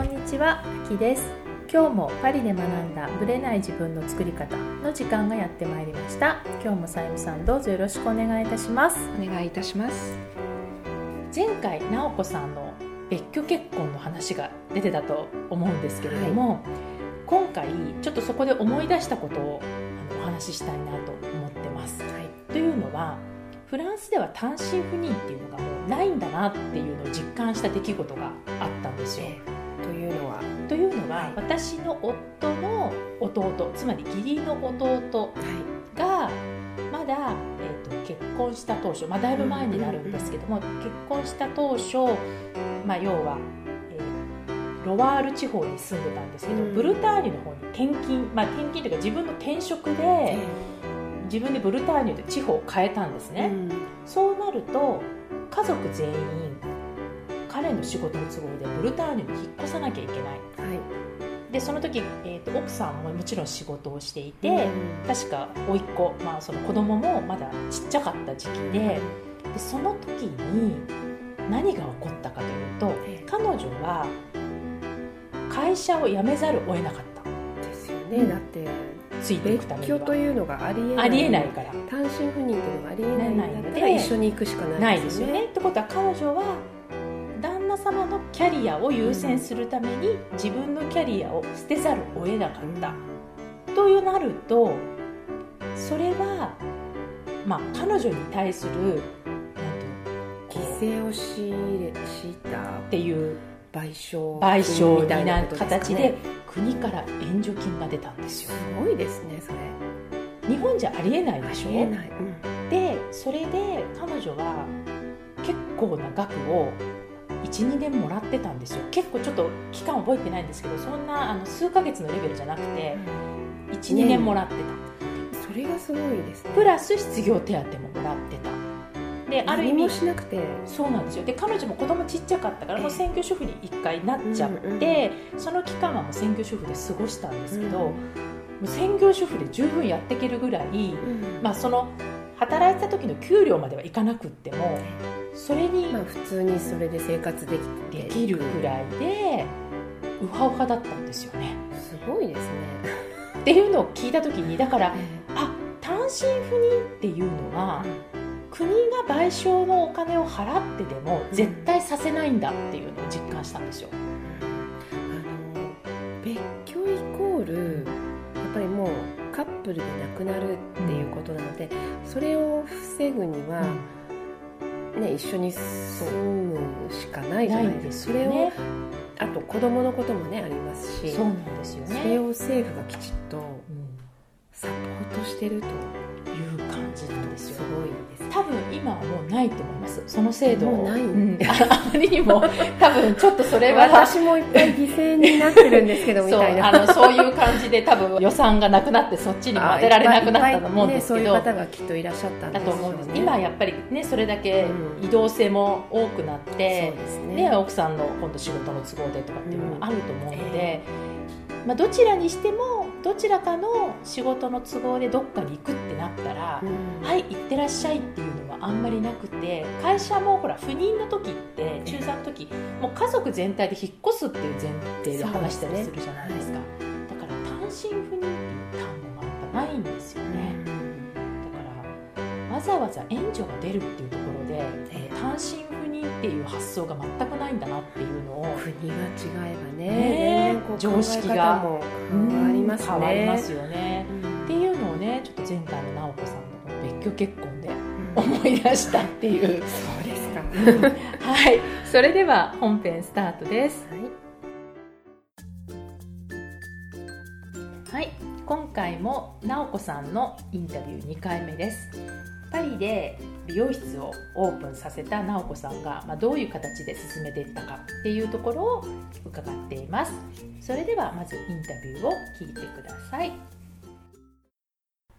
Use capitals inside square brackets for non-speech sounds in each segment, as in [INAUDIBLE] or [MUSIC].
こんにちは、あきです。今日もパリで学んだブレない自分の作り方の時間がやってまいりました。今日もさゆみさんどうぞよろしくお願いいたします。お願いいたします。前回直子さんの別居結婚の話が出てたと思うんですけれども、はい、今回ちょっとそこで思い出したことをお話ししたいなと思ってます、はい、というのはフランスでは単身赴任っていうのがもうないんだなっていうのを実感した出来事があったんですよ。というのはというのは、はい、私の夫の弟つまり義理の弟がまだ、えーと、結婚した当初、まあ、だいぶ前になるんですけども、結婚した当初、まあ、要は、えー、ロワール地方に住んでたんですけど、ブルターニュの方に転勤、まあ、転勤というか自分の転職で。自分でブルターニュで地方を変えたんですね、うん、そうなると家族全員彼の仕事の都合でブルターニュに引っ越さなきゃいけない、はい、でその時、えーと、奥さんももちろん仕事をしていて、うん、確か甥っ子、まあ、その子供もまだちっちゃかった時期ででその時に何が起こったかというと、え彼女は会社を辞めざるを得なかった。ですよね、うん、だってついていくためには。別居というのがありえないありえないから。単身赴任というのがありえないので一緒に行くしかないですよね。ってことは彼女は様のキャリアを優先するために自分のキャリアを捨てざるを得なかった、うん、というなるとそれはまあ彼女に対する犠牲を強いたっていう賠償賠償みたいな形で国から援助金が出たんですよ。すごいですねそれ。日本じゃありえないでしょ？ありえない、うん、でそれで彼女は結構な額を12年もらってたんですよ。結構ちょっと期間覚えてないんですけどそんなあの数ヶ月のレベルじゃなくて12、うん、年もらってた。それがすごいですね。プラス失業手当ももらってた。である意味しなくて。そうなんですよ。で彼女も子供ちっちゃかったからもう専業主婦に1回なっちゃって、うんうん、その期間はもう専業主婦で過ごしたんですけど、うん、もう専業主婦で十分やっていけるぐらい、うん、まあその働いてた時の給料まではいかなくってもそれに、まあ、普通にそれで生活できできるぐらいでウハウハだったんですよね。すごいですね。っていうのを聞いた時にだから、あ単身赴任っていうのは、うん国が賠償のお金を払ってでも絶対させないんだっていうのを実感したんですよ。あの別居イコールやっぱりもうカップルで亡くなるっていうことなので、それを防ぐには、ね、一緒に住むしかないじゃないですか。それをあと子供のこともねありますし。そうなんですよ、ね、それを政府がきちっとサポートしてると感じなんですよ。すごいです多分今はもうないと思います。その制度もうない、うん、[LAUGHS] あまりにも多分ちょっとそれは。私もいっぱい犠牲になってるんですけどみたいな。あのそういう感じで多分予算がなくなってそっちにも当てられなくなったと思うんですけど、ね、そういう方がきっといらっしゃったんだと思うんです。今やっぱりねそれだけ移動性も多くなって、うん、ね、ね、奥さんの今度仕事の都合でとかっていうのがあると思うので、うん、まあ、どちらにしてもどちらかの仕事の都合でどっかに行くってなったら、うん、はい行ってらっしゃいっていうのはあんまりなくて会社もほら不妊の時って中3の時もう家族全体で引っ越すっていう前提で話したりするじゃないですか、ね、だから単身赴任っていう単語がやっぱないんですよね、うん、だからわざわざ援助が出るっていうところで、えー、単身赴任っていう発想が全くないんだなっていうのを国が違えばね、ね、常識がも変わりますね。変わりますよね、うん、っていうのをねちょっと前回の直子さんの別居結婚で思い出したっていう、そうですか。[LAUGHS] はい。それでは本編スタートです、はい、はい、今回も直子さんのインタビュー2回目ですパリで美容室をオープンさせた直子さんが、まあ、どういう形で進めていったかっていうところを伺っています。それではまずインタビューを聞いてください。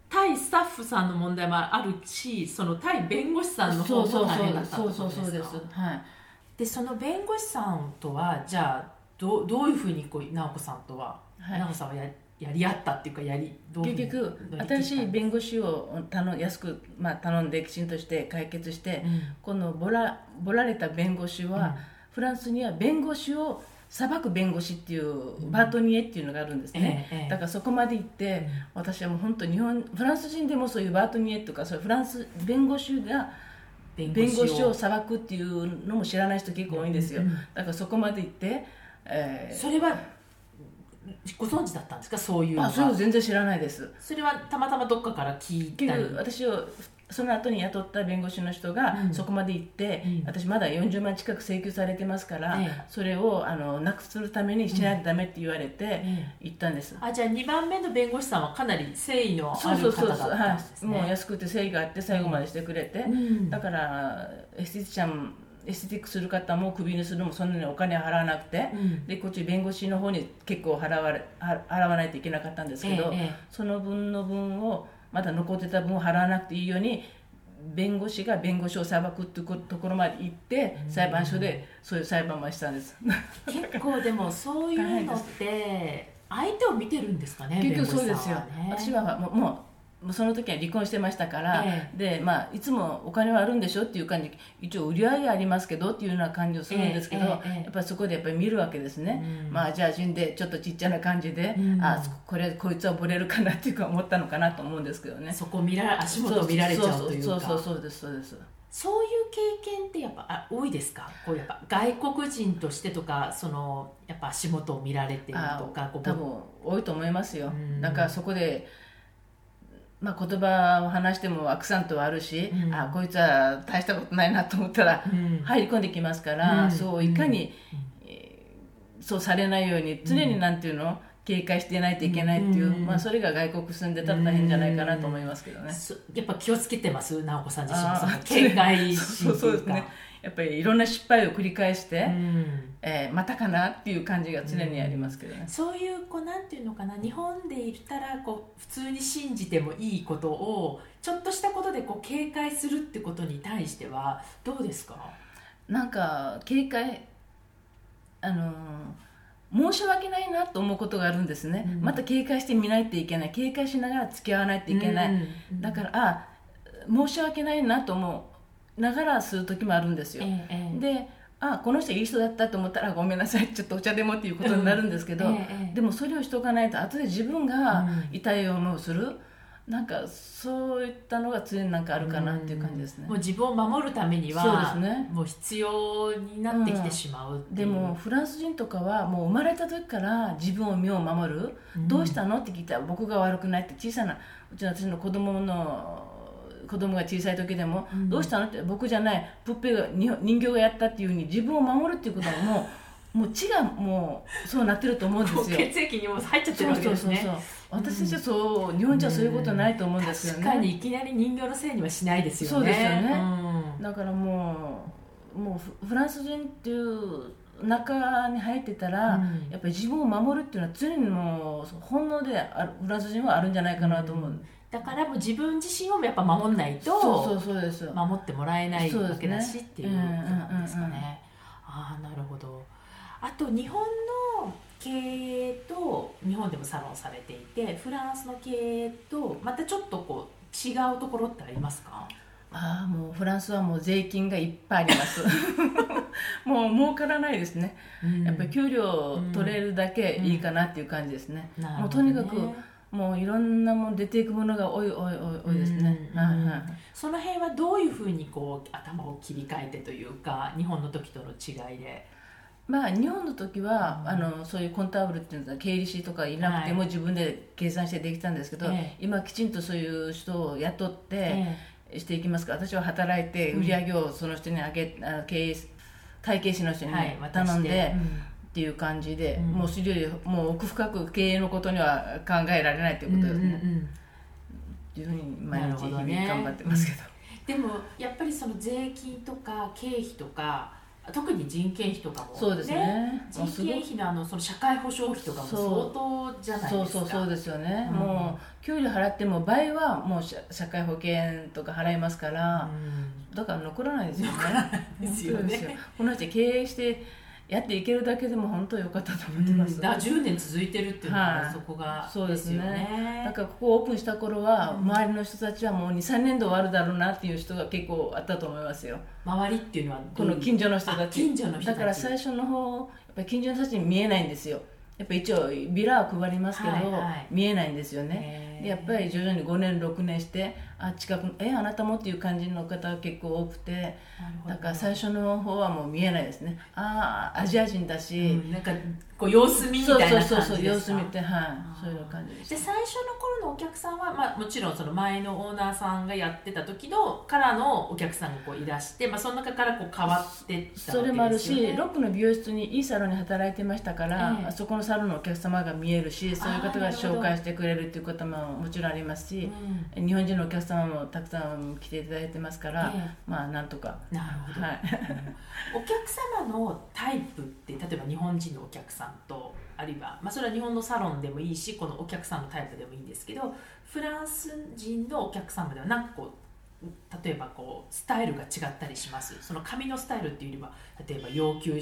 対スタッフさんの問題もあるしその対弁護士さんの方も大変だったそうそうそうです。はい。でその弁護士さんとはじゃあどどういうふうにこう直子さんとは、はい、直子さんはややり合ったっていうかやり結局新しい弁護士を頼安く、まあ、頼んできちんとして解決して、うん、このボラボラれた弁護士は、うん、フランスには弁護士を裁く弁護士っていうバートニエっていうのがあるんですね、ええええ。だからそこまで行って、私はもう本当日本フランス人でもそういうバートニエとかそういうフランス弁護士が弁弁護士をを裁くっていうのも知らない人結構多いんですよ、うん。うん。だからそこまで行って、えそれはご存知だったんですか？そういうー、のが。あそれを全然知らないです。それはたまたまどっかから聞いたり。私をその後に雇った弁護士の人がうん。そこまで行って、うん。私まだ40万近く請求されてますから、ええ。それをあのなくするためにしないとダメって言われてえ行ったんです、あじゃあ2番目の弁護士さんはかなり誠意のそあうそうそうそう、る方だったはんですい、もうね安くて誠意があって最後までしてくれて、うん。だからエステティシャンエステティックする方もクビにするのもそんなにお金払わなくて、うん。でこっち弁護士の方に結構払われは払わないといけなかったんですけど、ええええ。その分の分をまだ残ってた分を払わなくていいように弁護士が弁護士を裁くっていうところまで行って裁判所でそういう裁判をしたんです。結構でもそういうのって相手を見てるんですかね結局そうですよ、ね。私はもうもうもうその時は離婚してましたから、えでまあ、いつもお金はあるんでしょっていう感じ一応売り上げありますけどっていうような感じをするんですけど、ええええやっぱりそこでやっぱり見るわけですね、うん。まあじゃあ死んでちょっとちっちゃな感じで、うん。あこれこいつは惚れるかなっていうか思ったのかなと思うんですけどね。そこ見ら足元を見られちゃうというか。そうそうそうそうですそうですそういう経験ってやっぱあ多いですかこうやっぱ外国人としてとかそのやっぱ足元を見られてるとか多分多いと思いますよ、うんなんかそこで、まあ、言葉を話してもアクサントはあるし、うん。あこいつは大したことないなと思ったらうん。入り込んできますから、うん。そういかに、えーそうされないように常になんていうの、警戒していないといけないっていう、うん。まあ、それが外国住んでたら大変じゃないかなと思いますけどね、そやっぱ気をつけてます？直子さん自身。その警戒心というかそうですね。やっぱりいろんな失敗を繰り返して、うん。えーまたかなっていう感じが常にありますけどね、そういうこうなんていうのかな？日本で言ったらこう普通に信じてもいいことをちょっとしたことでこう警戒するってことに対してはどうですか？なんか警戒あのー申し訳ないなと思うことがあるんですね、うん。また警戒してみないといけない。警戒しながら付き合わないといけない、うんだからあ申し訳ないなと思うながらする時もあるんですよ、ええええ。であこの人いい人だったと思ったらごめんなさいちょっとお茶でもっていうことになるんですけど、うんえでもそれをしておかないと後で自分がうん。痛い思いをする、なんかそういったのが常になんかあるかなっていう感じですね、もう自分を守るためにはそうですね。もう必要になってきてしまうう。でもフランス人とかはもう生まれた時から自分を身を守る、うん。どうしたのって聞いたら僕が悪くないって小さなうちの私の子供の子供が小さい時でも、うん。どうしたのって僕じゃないプッペがに人形がやったっていうふうに自分を守るっていうことはもうもう血がもうそうなってると思うんですよ。血液にも入っちゃってるわけですね。私たちはそう日本人はそういうことないと思うんですよね、確かにいきなり人形のせいにはしないですよね。そうですよね。うん。だからもうもうフフランス人っていう中に入ってたら、うん。やっぱり自分を守るっていうのは常にもう本能であるフランス人はあるんじゃないかなと思う、だからもう自分自身をやっぱ守んないとそうそうそうです守ってもらえないわけだしっていうことなんですかね。ああなるほど。あと日本の経営と日本でもサロンされていてフランスの経営とまたちょっとこう違うところってありますか？ああもうフランスはもう税金がいっぱいあります。[LAUGHS] もう儲からないですね、やっぱり給料取れるだけいいかなっていう感じですね、なるもうほどね。とにかくもういろんなもん出ていくものが多い多い多い多いですね、うんはいはい。その辺はどういうふうにこう頭を切り替えてというか日本の時との違いで。まあ日本の時は、あのそういうコンターブルっていうのは経理士とかいなくてもはい。自分で計算してできたんですけど、ええ。今きちんとそういう人を雇ってえしていきますか。ら私は働いて売り上げをその人にあげあ経営会計士の人にはい渡頼んで、っていう感じで、うん。もうそれよりもう奥深く経営のことには考えられないということですね、うんうんうん。いうふうに毎日日々頑張ってますけど、でもやっぱりその税金とか経費とか特に人件費とかも、そうですね。人件費のあのその社会保障費とかも相当じゃないですか。そうそうそうですよね、うん。もう給料払っても倍はもう社社会保険とか払いますから、うん。だから残らないですよね。ですよね。本当ですよ。この人経営してやっていけるだけでも本当良かったと思ってます、だから10年続いてるっていうのははい。そこがそうですね。だからここをオープンした頃はうん周りの人たちはもう23年で終わるだろうなっていう人が結構あったと思いますよ。周りっていうのはこの近所の人たあち近所の人たち。だから最初の方ぱり近所の人たちに見えないんですよ。やっぱ一応ビラは配りますけど、はいはい。見えないんですよね。でやっぱり徐々に5年6年してあ近くえあなたもっていう感じの方が結構多くてだから最初の方はもう見えないですね。ああアジア人だし、うんなんかこう様子見みたいなそうそうそう感じですか様子見てはい。あーそういう感じで最初の頃のお客さんは、まあ、もちろんその前のオーナーさんがやってた時のからのお客さんがこういらして、まあ、その中からこう変わっていったわけそれもあるしロックの美容室にいいサロンに働いてましたから、ええ。そこのサロンのお客様が見えるしそういう方が紹介してくれるっていうことももちろんありますし、うん。日本人のお客様もたくさん来ていただいてますから、えまあなんとか、なるほど、はい、お客様のタイプって例えば日本人のお客さんとあるいは、まあ、それは日本のサロンでもいいしこのお客さんのタイプでもいいんですけどフランス人のお客様ではなんかこう例えばこうスタイルが違ったりします。その髪のスタイルっていうよりは例えば要求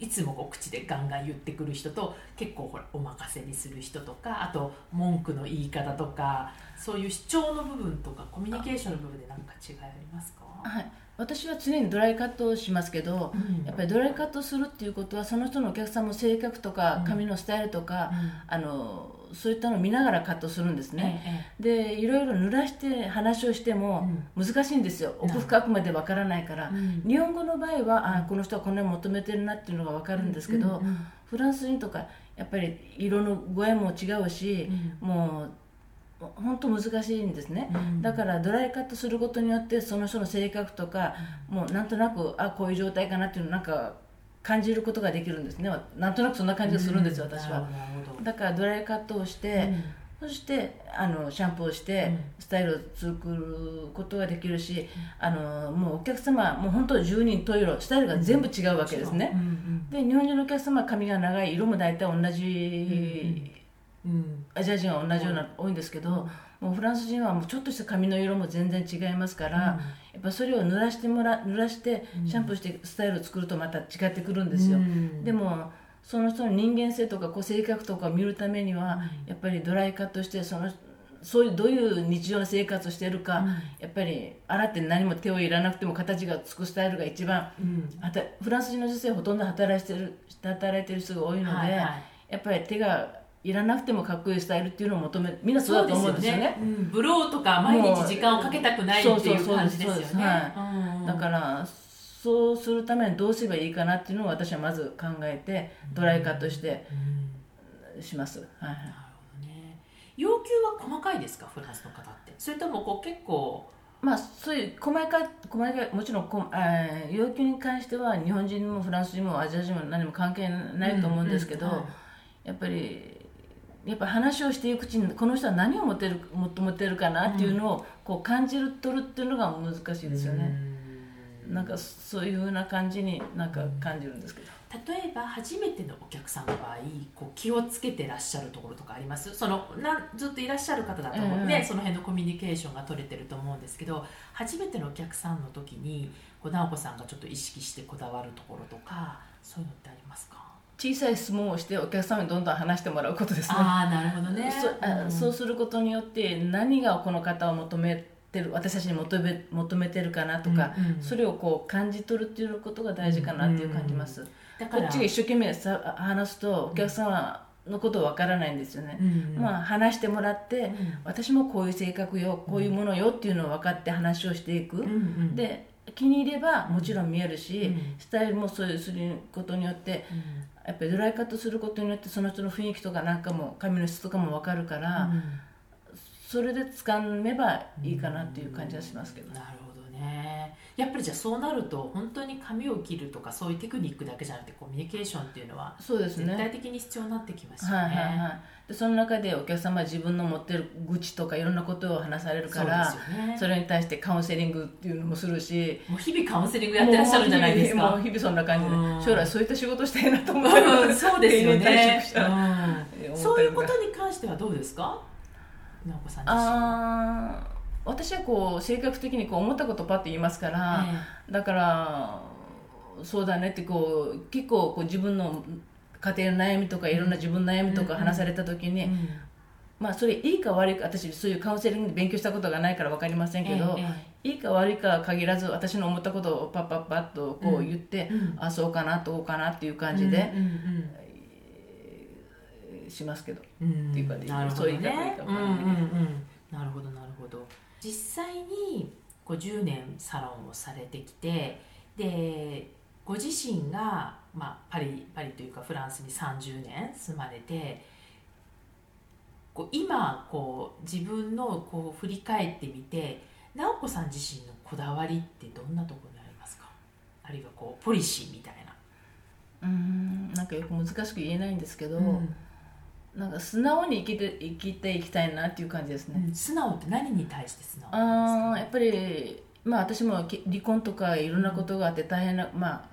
いつもこう口でガンガン言ってくる人と結構ほらお任せにする人とかあと文句の言い方とかそういう主張の部分とかコミュニケーションの部分で何か違いありますか、はい、私は常にドライカットをしますけど、うん。やっぱりドライカットするっていうことはその人のお客さんの性格とかうん。髪のスタイルとか、うん。あのそういったのを見ながらカットするんですね、えでいろいろ濡らして話をしても難しいんですよ、うん奥深くまでわからないから、うん。日本語の場合はあこの人はこんなに求めてるなっていうのがわかるんですけど、うん。うん。フランス人とかやっぱり色の具合も違うし、もう本当難しいんですね、うん。だからドライカットすることによってその人の性格とか、もうなんとなくあこういう状態かなっていうのをなんか感じることができるんですね。なんとなくそんな感じがするんですよ、私は。なるほど。だからドライカットをして、そしてあのシャンプーをして、うん。スタイルを作ることができるし、あのもうお客様もう本当10人十色スタイルが全部違うわけですね、で日本人のお客様は髪が長い色も大体同じ、うん。うんアジア人は同じような、多いんですけど、もうフランス人はもうちょっとした髪の色も全然違いますから、やっぱそれを濡らしてもら濡らしてシャンプーしてスタイルを作るとまた違ってくるんですよ、うん。でもその人の人間性とかこう性格とかを見るためには、やっぱりドライカットしてそのそういうどういう日常の生活をしているか、やっぱり洗って何も手を入れなくても形がつくスタイルが一番フランス人の女性はほとんど働いてる働いてる人が多いので、はいはい。やっぱり手がいらなくてもかっこいいスタイルっていうのを求めみんなそうだと思うんですよね。うん。ブローとか毎日時間をかけたくないっていう感じですよね。だからそうするためにどうすればいいかなっていうのを私はまず考えてドライカットしてします、はいね。要求は細かいですか？フランスの方って。それともこう結構まあそういう細かい細かいもちろんこ、えー要求に関しては日本人もフランス人もアジア人も何も関係ないと思うんですけど、やっぱりやっぱ話をしていくうちにこの人は何を持ってる求めてるかなっていうのをこう感じる取るっていうのが難しいですよね、なんかそういうふうな感じになんか感じるんですけど、例えば初めてのお客さんの場合こう気をつけてらっしゃるところとかあります？そのなんずっといらっしゃる方だと思う。ので、うん。うんその辺のコミュニケーションが取れてると思うんですけど初めてのお客さんの時にこう直子さんがちょっと意識してこだわるところとかそういうのってありますか？小さい質問をしてお客様にどんどん話してもらうことですね。ああなるほどね。うんそうすることによって何がこの方を求めてる私たちに求め求めてるかなとか、うんうん。それをこう感じ取るっていうことが大事かなっていう感じます、だから。こっちが一生懸命さ話すとお客様のことわからないんですよね、うんうん。まあ話してもらって、ん。私もこういう性格よこういうものよっていうのを分かって話をしていく、うんうん。で気に入ればもちろん見えるし、うん。スタイルもそういうすることによってやっぱりドライカットすることによってその人の雰囲気とかなん。かも髪の質とかも分かるから、それで掴めばいいかなっていう感じはしますけど、なるほどね。やっぱりじゃあそうなると本当に髪を切るとかそういうテクニックだけじゃなくてコミュニケーションっていうのはそうですね。絶対的に必要になってきますよね、はいはいはい。でその中でお客様は自分の持ってる愚痴とかいろんなことを話されるからそね。それに対してカウンセリングっていうのもするしもう日々カウンセリングやってらっしゃるんじゃないですか。もう日々もう日々そんな感じでうん。将来そういった仕事したいなと思ってうんそうですよね。うん。そういうことに関してはどうですか？直子さん自身あー私はこう性格的にこう思ったことパッと言いますから、だからそうだねってこう結構こう自分の家庭の悩みとかいろんな自分の悩みとか話された時に、まあそれいいか悪いか私そういうカウンセリングで勉強したことがないから分かりませんけど、えいいか悪いかは限らず私の思ったことをパッパッパッとこう言って、うんあそうかなどうかなっていう感じでうんしますけど、うん。うんっていうかなるほどそういう言い方いいね。かうんうん分からないけどうんなるほどなるほど。実際にこう10年サロンをされてきてでご自身が、まあ、パリパリというかフランスに30年住まれてこう今こう自分のこう振り返ってみて直子さん自身のこだわりってどんなところにありますか？あるいはこうポリシーみたいな。うんなんかよく難しく言えないんですけど、うんなんか素直に生きて生きていきたいなっていう感じですね、うん。素直って何に対して素直あーやっぱりまあ私もき離婚とかいろんなことがあって大変な、まあ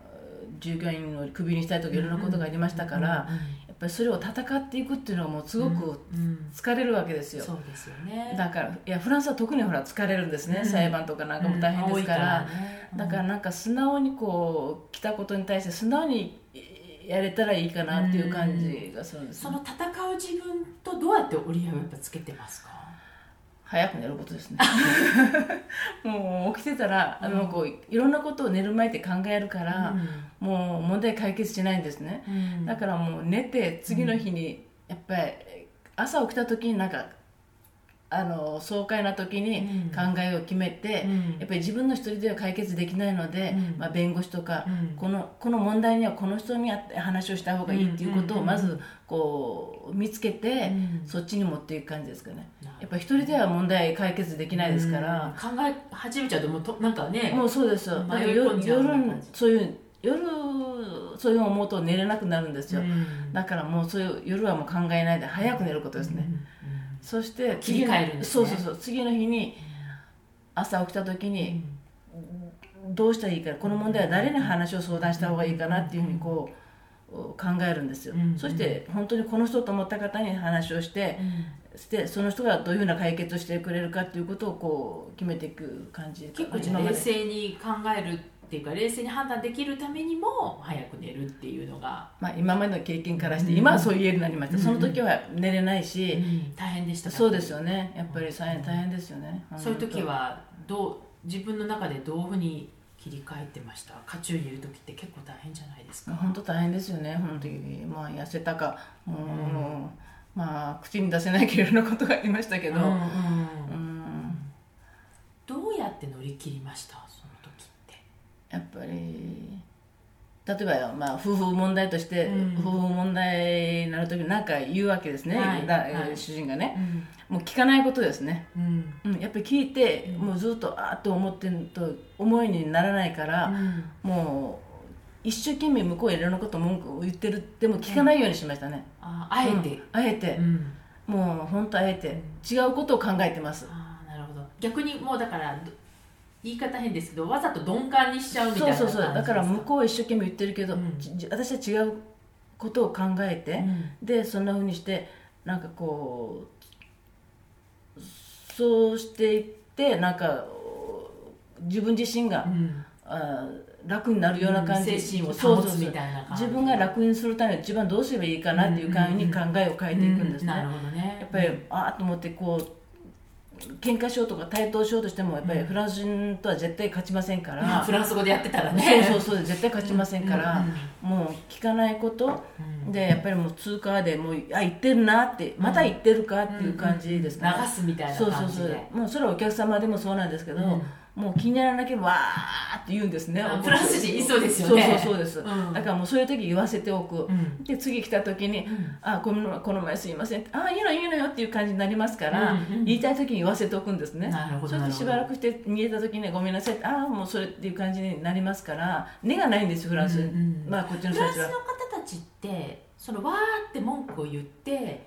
従業員をクビにしたいとかいろんなことがありましたから、やっぱりそれを戦っていくっていうのはもうすごくうんうん。疲れるわけですよ、そうですよね。だからいやフランスは特にほら疲れるんですね、うん。裁判とかなんかも大変ですから,、うん。だからなんか素直にこう来たことに対して素直にやれたらいいかなっていう感じがするんです、その戦う自分とどうやって折り合いをやっぱつけてますか、早く寝ることですね。[LAUGHS] もう起きてたらあのこういろんなことを寝る前って考えるから、もう問題解決しないんですね、うん。だからもう寝て次の日にやっぱり朝起きた時になんかあの爽快な時にうん。考えを決めて、うん。やっぱり自分の一人では解決できないので、うん。まあ、弁護士とか、うん。このこの問題にはこの人に会って話をした方がいいっていうことうん。をまずこう見つけて、うん。そっちに持っていく感じですかね。やっぱり一人では問題解決できないですから、うん。考え始めちゃうともうとなんかねもうそうですよ。夜そういう夜そういうのを思うと寝れなくなるんですよ、うん。だからもうそういう夜はもう考えないで早く寝ることですね、うんそして切り替えるんですね。そうそうそう。次の日に朝起きた時にどうしたらいいかこの問題は誰に話を相談した方がいいかなっていうふうにこう考えるんですよ、うん。そして本当にこの人と思った方に話をして、してその人がどういうふうな解決をしてくれるかっていうことをこう決めていく感じ結構冷静に考えるっていうか冷静に判断できるためにも早く寝るっていうのが、まあ、今までの経験からして、うん。今はそう言えるようになりました、うん。その時は寝れないし、大変でした。かそうですよね。やっぱり大変大変ですよね。そういう時はどう自分の中でどういうふうに切り替えてました？渦中にいる時って結構大変じゃないですか。本当大変ですよね。本当にまあ痩せたかもう、まあ口に出せないけどいろんなことがありましたけど、うんどうやって乗り切りました？そやっぱり例えば、まあ、夫婦問題として、うん。夫婦問題になる時に何か言うわけですね、主人がね。もう聞かないことですね、うん。うん、やっぱり聞いて、うん。もうずっとあーっと思ってると思いにならないから、もう一生懸命向こういろんなこと文句を言ってるでも聞かないようにしましたね、ああえて、うん。あえて。う、ん。もう本当あえて、違うことを考えてます。ああなるほど。逆にもうだからど言い方変ですけどわざと鈍感にしちゃうみたいなそうそうそう。だから向う、こうは一生懸命言ってるけど、うん。じ私は違うことを考えて、うん。でそんなふうにしてなんかこうそうしていってなんか自分自身が、うん。あ楽になるような感じ、うん。精神を保つそうそうそう。みたいな感じ自分が楽にするために自分はどうすればいいかなっていう感じに考えを変えていくんですね、なるほどね。やっぱりああと思ってこう喧嘩しようとか対等しようとしてもやっぱりフランス人とは絶対勝ちませんから、ま [LAUGHS] あフランス語でやってたらね。そうそうそう絶対勝ちませんから、もう聞かないこと。うん。でやっぱりもう通過でもうあ言ってるなってまた言ってるかっていう感じですね、流すみたいなそうそうそう。感じでもうそれはお客様でもそうなんですけど、うんもう気にならなければわーって言うんですね。あフランス人いそうですよねそうそうそうです、うん。だからもうそういう時言わせておく、うん。で次来た時に「ん。あこのこの前すいません」あいいのいいのよ」っていう感じになりますから、うんうん。言いたい時に言わせておくんですね。なるほどそれでしばらくして見えた時に「ごめんなさい」ああもうそれっていう感じになりますから根がないんですよフランス、うんうんまあこっちのフランスの人たちは方たちってそのわーって文句を言って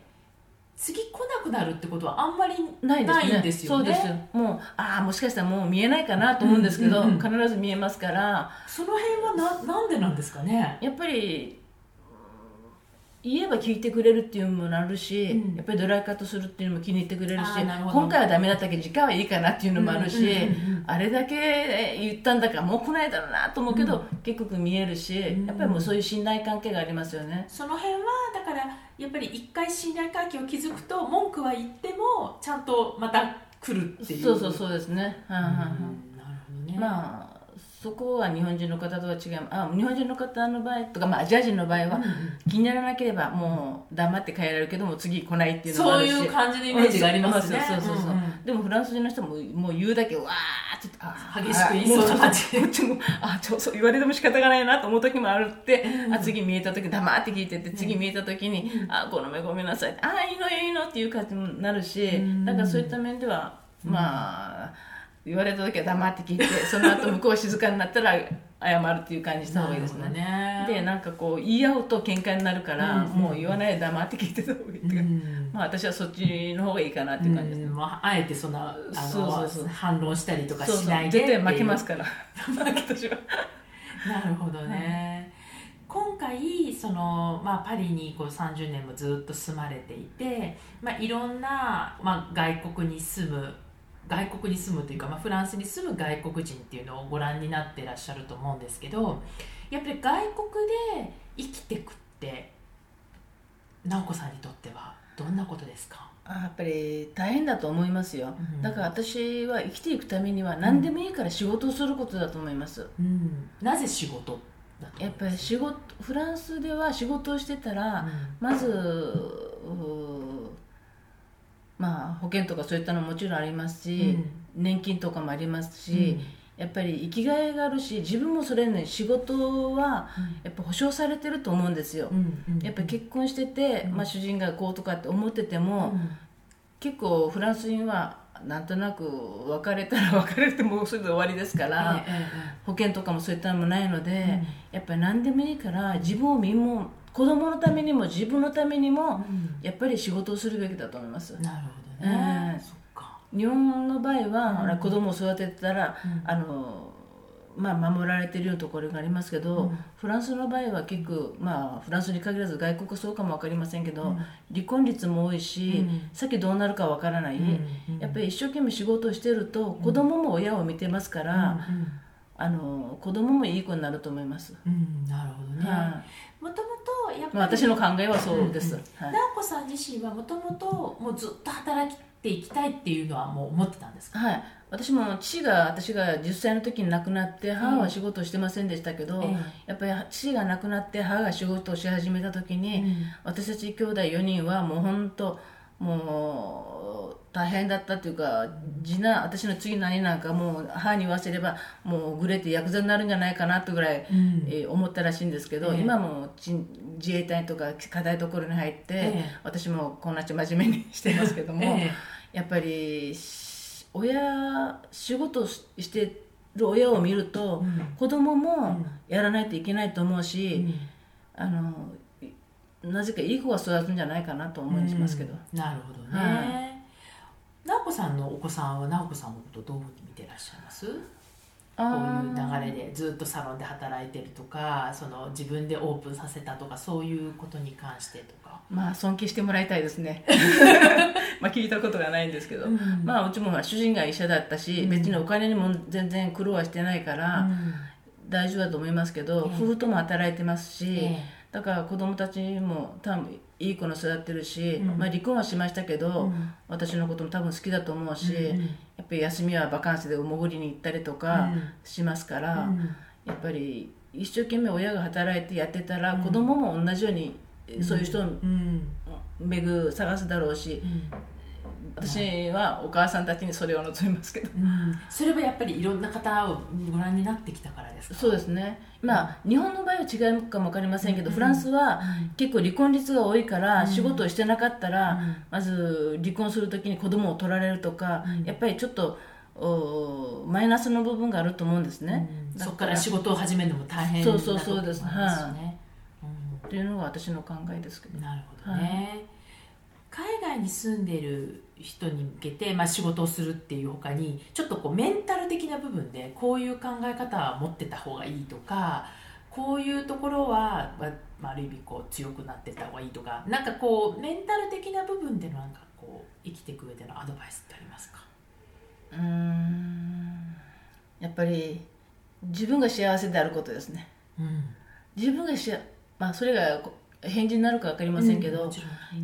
次来なくなるってことはあんまりないんですよね。そうです。もうああもしかしたらもう見えないかなと思うんですけど、うんうんうん。必ず見えますから。その辺はななんでなんですかね？やっぱり言えば聞いてくれるっていうのもあるし、うん。やっぱりドライカットするっていうのも気に入ってくれるし今回はダメだったけど次回はいいかなっていうのもあるし、うんうんうんうん。あれだけ言ったんだからもう来ないだろうなと思うけど、結局見えるし、うんやっぱりもうそういう信頼関係がありますよね。その辺はだからやっぱり一回信頼関係を築くと文句は言ってもちゃんとまた来るっていう。そうそうそうですね、はいはいはい。うんなるほどね。まあそこは日本人の方とは違う。あ日本人の方の場合とか、まあ、アジア人の場合は、気にならなければもう黙って帰られるけども次来ないっていうのもあそういう感じのイメージがありますね。そうそうそうそう、んんでもフランス人の人ももう言うだけわーってあ激しく言いそうな感じ。こっちもあちょそう言われても仕方がないなと思う時もある。って、あ次見えた時黙って聞いてて次見えた時に、あこの目ごめんなさい。あいいのいいのっていう感じになるし、ん。だからそういった面では、まあ言われた時は黙って聞いて [LAUGHS] その後向こう静かになったら謝るっていう感じした方がいいですね。ね。でなんかこう言い合うと喧嘩になるから、うん。もう言わないで黙って聞いてた方がいいっていうか、うん。まあ私はそっちの方がいいかなっていう感じですね、うん。まあ、あえてそんなあのそうそうそう。反論したりとかそうそうしないで絶対負けますかから私は。なるほどね、今回その、まあ、パリにこう30年もずっと住まれていて、まあ、いろんな、まあ、外国に住む外国に住むというか、まあ、フランスに住む外国人っていうのをご覧になってらっしゃると思うんですけどやっぱり外国で生きてくって直子さんにとってはどんなことですか？あやっぱり大変だと思いますよ、うん。だから私は生きていくためには何でもいいから仕事をすることだと思います、うん、なぜ仕事やっぱり仕事フランスでは仕事をしてたら、まずうーまあ保険とかそういったのももちろんありますし、年金とかもありますし、やっぱり生きがいがあるし自分もそれね仕事はやっぱ保証されてると思うんですよ、やっぱり結婚してて、まあ、主人がこうとかって思ってても、結構フランス人はなんとなく別れたら [LAUGHS] 別れてもうそれで終わりですから、保険とかもそういったのもないので、やっぱり何でもいいから自分を身も子供のためにも自分のためにもやっぱり仕事をするべきだと思います。なるほどね、うん。そっか。日本の場合は、ほら子供を育ててたら、あのまあ、守られてるようなところがありますけど、フランスの場合は結構、まあ、フランスに限らず外国はそうかも分かりませんけど、離婚率も多いし、先どうなるか分からない、やっぱり一生懸命仕事をしてると子供も親を見てますから、あの子供もいい子になると思います、うんなるほどね、はい。もともとやっぱり、まあ、私の考えはそうです、うん。はい。直子さん自身はもともともうずっと働いていきたいっていうのはもう思ってたんですか、はい、私も父が私が10歳の時に亡くなって母は仕事をしてませんでしたけど、えやっぱり父が亡くなって母が仕事をし始めた時に、私たち兄弟4人はもう本当もう大変だったというか次男私の次の兄なんかもう母に言わせればもうぐれてヤクザになるんじゃないかなってぐらい、うん。えー思ったらしいんですけど、ええ。今もち自衛隊とか課題ところに入って、ええ。私もこうなっちゃ真面目にしてますけども。[LAUGHS] えやっぱりし親仕事ししてる親を見ると、うん。子供もやらないといけないと思うし、うん。あのいなぜかいい子が育つんじゃないかなと思いますけど、うん。なるほどね、は直子さんのお子さんは直子さんのことどういうふうに見てらっしゃいます？こういう流れでずっとサロンで働いてるとかその自分でオープンさせたとかそういうことに関してとか、まあ尊敬してもらいたいですね。[LAUGHS] まあ聞いたことがないんですけど、うん。まあうちも主人が医者だったし、別にお金にも全然苦労はしてないから、大丈夫だと思いますけど、ええ。夫婦とも働いてますし、えだから子供たちも多分いい子の育ってるし、うん。まあ、離婚はしましたけど、うん。私のことも多分好きだと思うし、うんうん。やっぱり休みはバカンスでお潜りに行ったりとかうん。しますから、うん。やっぱり一生懸命親が働いてやってたら、子供も同じようにそういう人をうん。めぐ探すだろうし、私はお母さんたちにそれを望みますけど。うん。それはやっぱりいろんな方をご覧になってきたからですか？そうですね、まあ、日本の場合は違うかも分かりませんけど、うん。フランスはうん。結構離婚率が多いから、うん。仕事をしてなかったら、うん。まず離婚するときに子供を取られるとか、うん。やっぱりちょっとおマイナスの部分があると思うんですね。そこから仕事を始めるのも大変そうそうそうですなとこもあります。しねっていうのが私の考えですけど。うんなるほどね、海外に住んでいる人に向けて、まあ、仕事をするっていうほかにちょっとこうメンタル的な部分でこういう考え方は持ってた方がいいとかこういうところは、まあまあ、ある意味こう強くなってた方がいいとかなんかこうメンタル的な部分でのなんかこう生きていく上でのアドバイスってありますか？うーん。やっぱり自分が幸せであることですね。うん。自分がしあまあそれがこ返事になるか分かりませんけど、うん。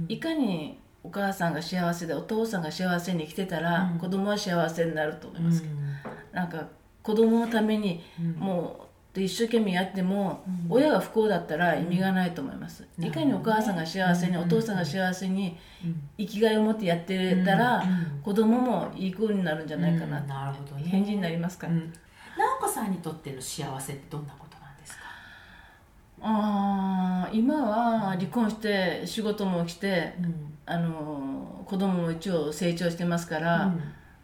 いかにお母さんが幸せでお父さんが幸せに生きてたら、うん。子供は幸せになると思いますけど、なんか子供のためにうん。もうで一生懸命やっても、うん。親が不幸だったら意味がないと思います、うん。いかにお母さんが幸せに、うんお父さんが幸せにうん。生きがいを持ってやってたら、うん。子供もいい子になるんじゃないかな、うん。なるほどね。返事になりますか、うん。直子さんにとっての幸せってどんなことなんですか？あー今は離婚して仕事もして、うんあの子供も一応成長してますから、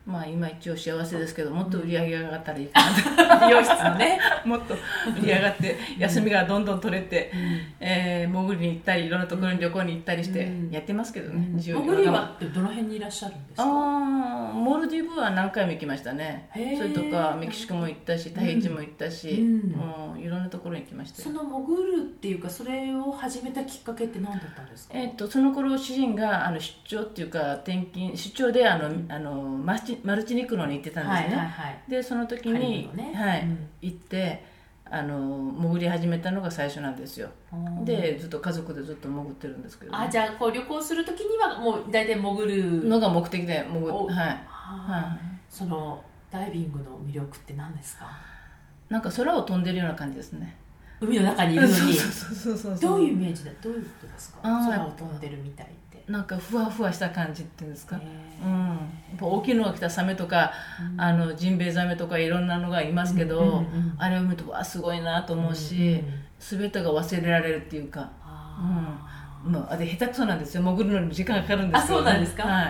まあ今一応幸せですけどもっと売り上げが上がったらいいかなと、[LAUGHS] 美容室のね、もっと売り上がって休みがどんどん取れて、えー潜りに行ったりいろんなところに旅行に行ったりしてうん。やってますけどね、自由に。潜りはってどの辺にいらっしゃるんですか？あーモルディブは何回も行きましたね。それとかメキシコも行ったしタヒチも行ったし、うん。もういろんなところに行きましたよ。その潜るっていうかそれを始めたきっかけって何だったんですか？えっとその頃主人があの出張っていうか転勤出張であの、あのマルチマルチニクロに行ってたんですね、はいはいはい。でその時に、ね。はいうん。行ってあの潜り始めたのが最初なんですよ。でずっと家族でずっと潜ってるんですけど、あじゃあこう旅行するときにはもう大体潜る。のが目的で潜おってはいははそのダイビングの魅力って何ですか？なんか空を飛んでるような感じですね。海の中にいるのに。[LAUGHS] そうそうそうそうそうどういうイメージだ？どういうことですか？空を飛んでるみたいなんかふわふわした感じっていうんですか、へうん、大きいのが来たサメとか、うん。あのジンベエザメとかいろんなのがいますけど、うんうんうんあれを見るとわあすごいなと思うし、うんうん全てが忘れられるっていうか、あまあ、あれ下手くそなんですよ。潜るのに時間かかるんですけど、そうなんですか？は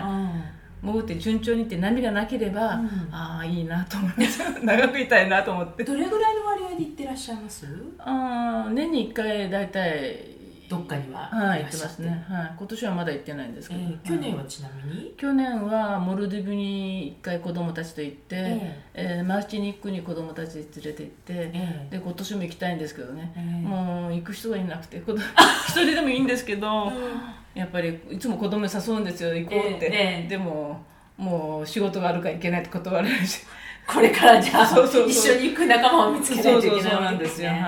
い、潜って順調にって波がなければ、うん。ああいいなと思います長くいたいなと思って。どれぐらいの割合で行ってらっしゃいます？あー年に1回大体どっかにははい行ってますね、はい、今年はまだ行ってないんですけど、えー去年はちなみに？去年はモルディブに1回子供たちと行って、ええ。ーマルチニックに子供たち連れて行って、えで今年も行きたいんですけどね、ええ。もう行く人がいなくて子供 [LAUGHS] 一人でもいいんですけど、やっぱりいつも子供に誘うんですよ行こうって、でももう仕事があるから行けないって断られるし。これからじゃあそうそうそう。一緒に行く仲間を見つけないといけないそうわなんですよ、けですねは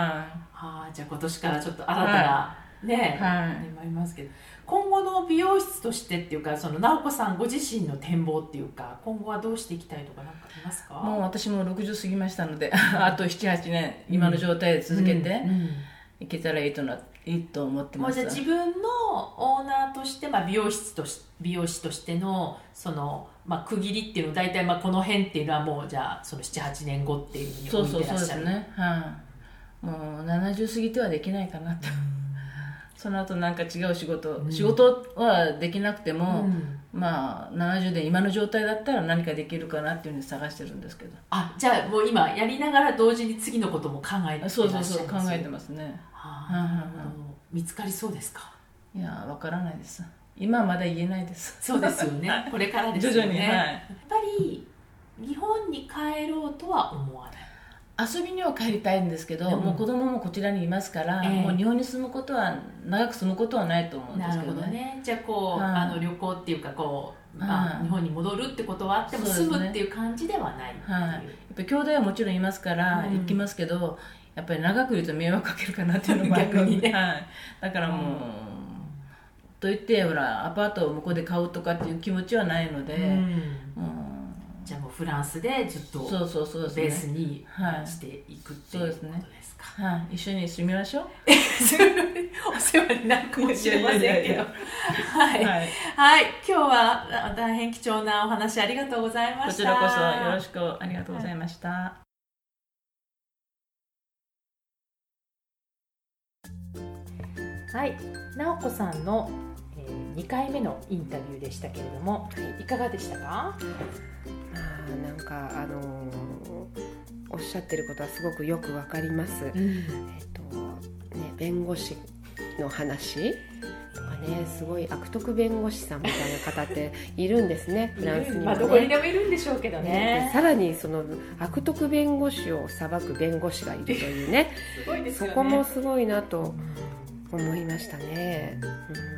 はあじゃあ今年からちょっと新たな、ね、はい。始まりますけど。今後の美容室としてっていうかその直子さんご自身の展望っていうか今後はどうしていきたいとか何かありますか？い、もう私も60過ぎましたのであと78年今の状態で続けていけたらいいとないいと思ってます。じゃあ自分のオーナーとして、まあ、美容室とし美容師としてのその、まあ、区切りっていうの大体まあこの辺っていうのはもうじゃあその78年後っていうふうにそう置そそうですいうてらっしゃるね。はい、もう70過ぎてはできないかなとその後なんか違う仕事、うん。仕事はできなくても、うん。まあ70で今の状態だったら何かできるかなっていうふうに探してるんですけど。あじゃあもう今やりながら同時に次のことも考えてますそうそうそう考えてますね。はあなるほど見つかりそうですか？いやわからないです。今はまだ言えないです。そうですよね。[LAUGHS] これからですよね。徐々に、はい、やっぱり日本に帰ろうとは思わない遊びには帰りたいんですけど、うん。もう子供もこちらにいますから、ええ。もう日本に住むことは長く住むことはないと思うんですけどね。ね。じゃあこう、はい。あの旅行っていうかこう、まあはい日本に戻るってことはあっても住むっていう感じではないいう、はい、やっぱり兄弟はもちろんいますからうん。行きますけど、やっぱり長くいると迷惑かけるかなっていうのも逆にね。はい、だからもう、うん。といってほらアパートを向こうで買うとかっていう気持ちはないので、うん。うんじゃあもうフランスでずっとそうそうそうですね。ベースにはいしていくっていうことですか、はい、一緒に住みましょう？[LAUGHS] お世話になるかもしれませんけど。はい。はい、はい、今日はあ大変貴重なお話ありがとうございました。こちらこそよろしくありがとうございました、はい、直子さんの、えー、2回目のインタビューでしたけれども、い、かがでしたか？まあなんかあのーおっしゃってることはすごくよくわかります。えっとね弁護士の話とかねすごい悪徳弁護士さんみたいな方っているんですね [LAUGHS] フランスにまあはね。どこにでもいるんでしょうけどねねで。さらにその悪徳弁護士を裁く弁護士がいるというね [LAUGHS] すごいですよね。そこもすごいなと思いましたね。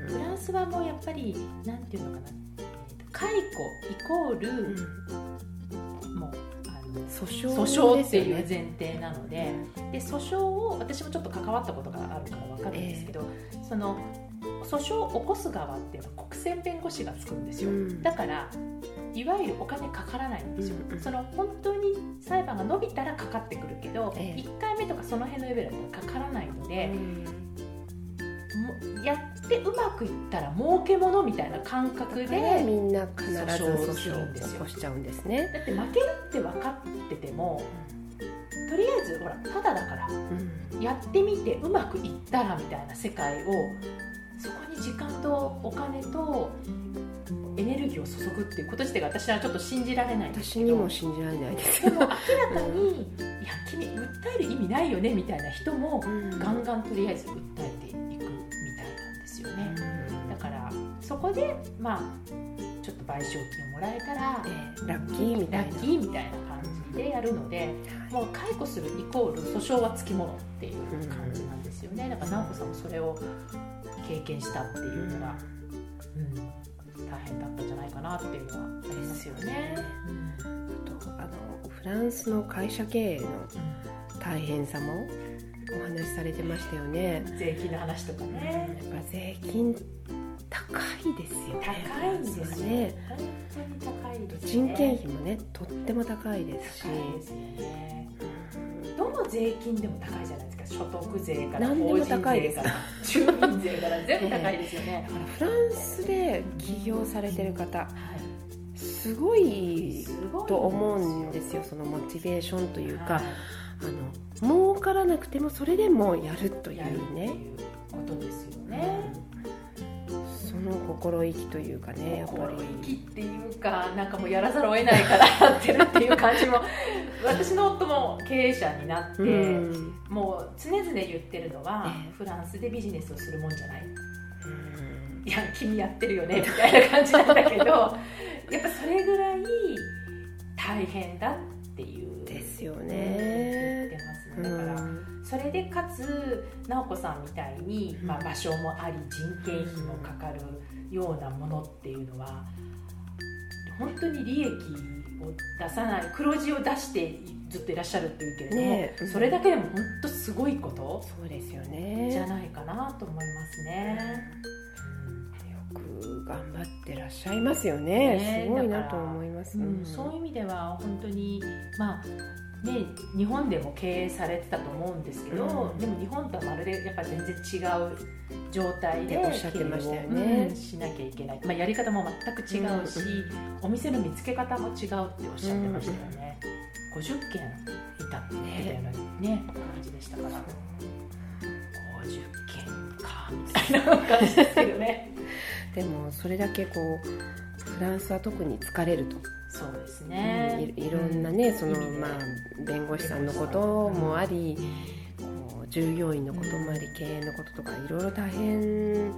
フランスはもうやっぱりなんていうのかな、解雇イコール、うん訴訟訴訟っていう前提なのでで訴訟を私もちょっと関わったことがあるから分かるんですけど、その訴訟を起こす側っていうのは国選弁護士がつくんですよ、うん。だからいわゆるお金かからないんですよ、うんうんその本当に裁判が伸びたらかかってくるけど、ええ。1回目とかその辺のレベルだったらかからないので、もやってうまくいったら儲けものみたいな感覚だからみでんな必ず訴訴訟を起こしちゃうんですね。だって負けるって分かっててもとりあえずほらただだからうん。やってみてうまくいったらみたいな世界をそこに時間とお金とエネルギーを注ぐっていうこと自体が私はちょっと信じられない私にも信じられないです。でも明らかに「いや君訴える意味ないよね」みたいな人もうん。ガンガンとりあえず訴えてそこでまあちょっと賠償金をもらえたらええラッキーみたいな。ラッキーみたいな感じでやるのでもう解雇するイコール訴訟はつきものっていう感じなんですよね。だから直子さんもそれを経験したっていうのが、うん、大変だったんじゃないかなっていうのはありますよね。あとあのフランスの会社経営の大変さもお話しされてましたよね。税金の話とかやっね、ぱ税金高いですよね。高いんですね。高いですね。人件費もねとっても高いですし、高いですよね。うんどの税金でも高いじゃないですか。所得税から法人税から。[LAUGHS] 住民税から全部高いですよね。フランスで起業されてる方はい。すごい。と思うんですよ。そのモチベーションというか、はい。あの儲からなくてもそれでもやるというね、うことですよね。その心意気というかねやっぱ心り意気っていうかなんかもうやらざるを得ないからやってるっていう感じも私の夫も経営者になって、うん。もう常々言ってるのは、ええ。フランスでビジネスをするもんじゃない。うん。いや君やってるよねみたいな感じなんだけど [LAUGHS] やっぱそれぐらい大変だっていうですよ言っねてますね。だから、うんそれでかつ直子さんみたいに、まあ、うん場所もあり人件費もかかるようなものっていうのは本当に利益を出さない黒字を出してずっといらっしゃるっていうけれども、ねえ。それだけでも本当すごいことそうですよじゃねないかなと思いますね。よく頑張ってらっしゃいますよね。ねすごいなと思います、うん。そういう意味では本当にまあね、日本でも経営されてたと思うんですけど、うん。でも日本とはまるでやっぱ全然違う状態ででおっしゃってましたよね。経営をうんしなきゃいけない、まあ、やり方も全く違うし、お店の見つけ方も違うっておっしゃってましたよね、50件いたって言ってたようなね感じでしたから。50件かみたいな感じですけどね。[LAUGHS] でもそれだけこうフランスは特に疲れると、ね、いいろんなね、そのまあ弁護士さんのこともあり、こう従業員のこともあり経営のこととかいろいろ大変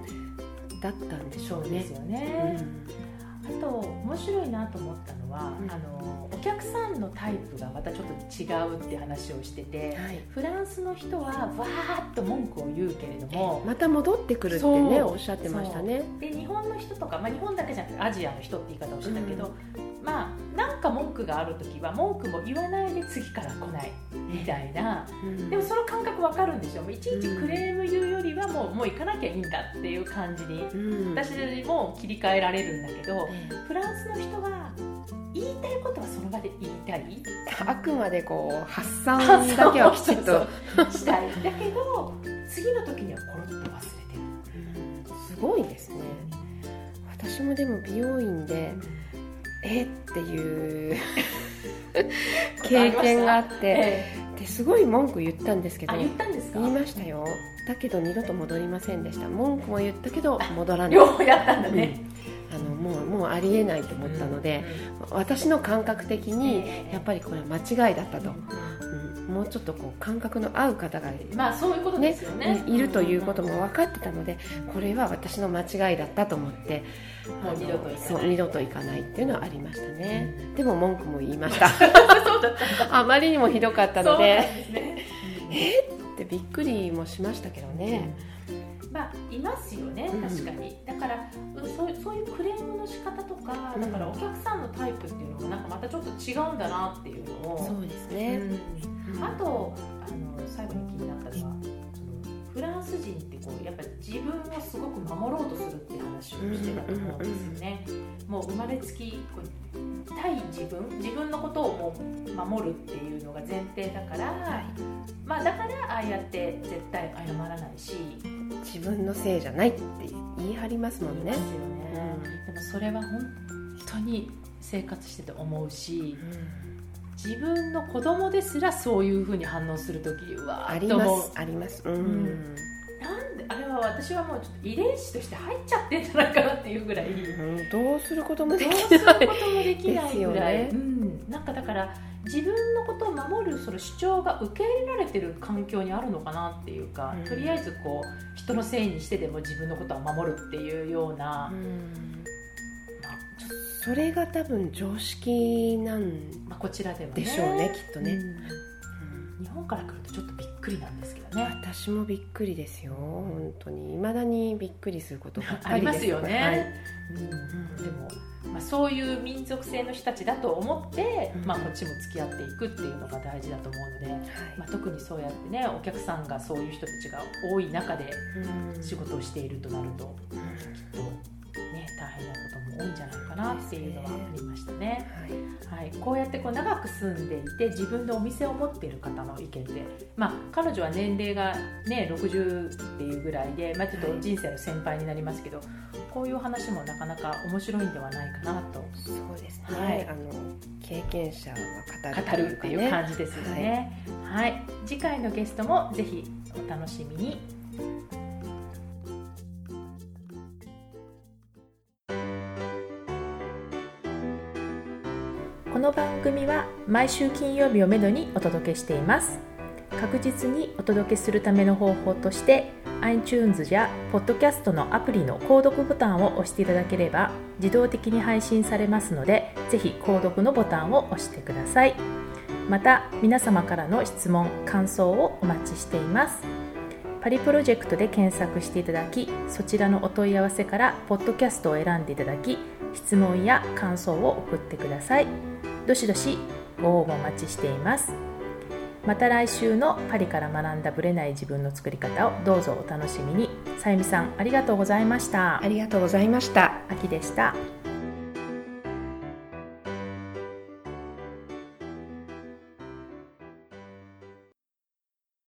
だったんでしょうね。そうです。よね、あと面白いなと思ったのは、うん。あのお客さんのタイプがまたちょっと違うって話をしててはい。フランスの人はわーっと文句を言うけれどもまた戻ってくるってねおっしゃってましたね。で日本の人とか、まあ、日本だけじゃなくてアジアの人って言い方をしてたけど、まあなんか文句がある時は文句も言わないで次から来ないみたいな。うん。でもその感覚わかるんでしょ？もういちいちクレーム言うよりはもうもう行かなきゃいいんだっていう感じにうん。私も切り替えられるんだけどえフランスの人は言いたいことはその場で言いたい？えあくまでこう発散だけはきちっと。したい。だけど次の時にはコロッと忘れてる。すごいですね。私もでも美容院でえ？っていう [LAUGHS] 経験があって。えですごい文句言ったんですけど。言いましたよ。だけど二度と戻りませんでした。文句も言ったけど戻らない。両方やったんだね、あのもうもうありえないと思ったので、私の感覚的にやっぱりこれは間違いだったと、うん、もうちょっとこう感覚の合う方がまあそういうことですよね。いいるということも分かってたのでこれは私の間違いだったと思ってもう二度と行かない。そう二度と行かないっていうのはありましたね、でも文句も言いまし [LAUGHS] た。あまりにもひどかったので。ですね。ってびっくりもしましたけどね、まあいますよねうん確かに、だからうんそうそういうクレームの仕方とかうん。だからお客さんのタイプっていうのもなんかまたちょっと違うんだなっていうのをを。そうですね、うん、あとあの最後に気になったのはフランス人ってこうやっぱ自分をすごく守ろうとするって話をしてたと思うんですよね。もう生まれつきこう対自分自分のことをもう守るっていうのが前提だから、はい、まあだからああやって絶対謝らないし自分のせいじゃないって言い張りますもんね。ですよね、うん、でもそれは本当に生活してて思うし。うん自分の子供ですらそういうふうに反応する時はありますあります。うん、うん、なんであれは私はもうちょっと遺伝子として入っちゃってんじゃないかなっていうぐらい、うん、どうすることもできない。どうすることもできないぐらい、ね、うん、なんかだから自分のことを守るその主張が受け入れられてる環境にあるのかなっていうか、うん、とりあえずこう人のせいにしてでも自分のことは守るっていうような、うんそれが多分常識なんまあ、こちらでは、ね、でしょうねきっとね、うん、日本から来るとちょっとびっくりなんですけどね。私もびっくりですよ本当に。いまだにびっくりすることばっかりです。よね、はい、うん、でも、まあ、そういう民族性の人たちだと思って、まあ、こっちも付き合っていくっていうのが大事だと思うので、はい、まあ、特にそうやってねお客さんがそういう人たちが多い中で仕事をしているとなると、きっと大変なことも多いんじゃないかなっていうのはありましたね。はい、はい、こうやってこう長く住んでいて自分でお店を持っている方の意見で、まあ、彼女は年齢が、ね、60っていうぐらいで、まあ、ちょっと人生の先輩になりますけど、はい、こういう話もなかなか面白いんではないかなと。そうですね、はい、あの経験者は語る、ね、語るっていう感じですよね。はい、はい、次回のゲストもぜひお楽しみに。組は毎週金曜日をめどにお届けしています。確実にお届けするための方法として iTunes や Podcast のアプリの購読ボタンを押していただければ自動的に配信されますのでぜひ購読のボタンを押してください。また皆様からの質問感想をお待ちしています。パリプロジェクトで検索していただきそちらのお問い合わせからポッドキャストを選んでいただき質問や感想を送ってください。どしどしご応募お待ちしています。また来週のパリから学んだブレない自分の作り方をどうぞお楽しみに。さゆみさんありがとうございました。ありがとうございました。秋でした